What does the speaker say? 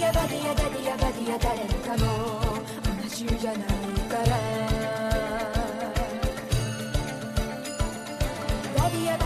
やバディやダディアバディア誰もかも。同じじゃないから。ダディバ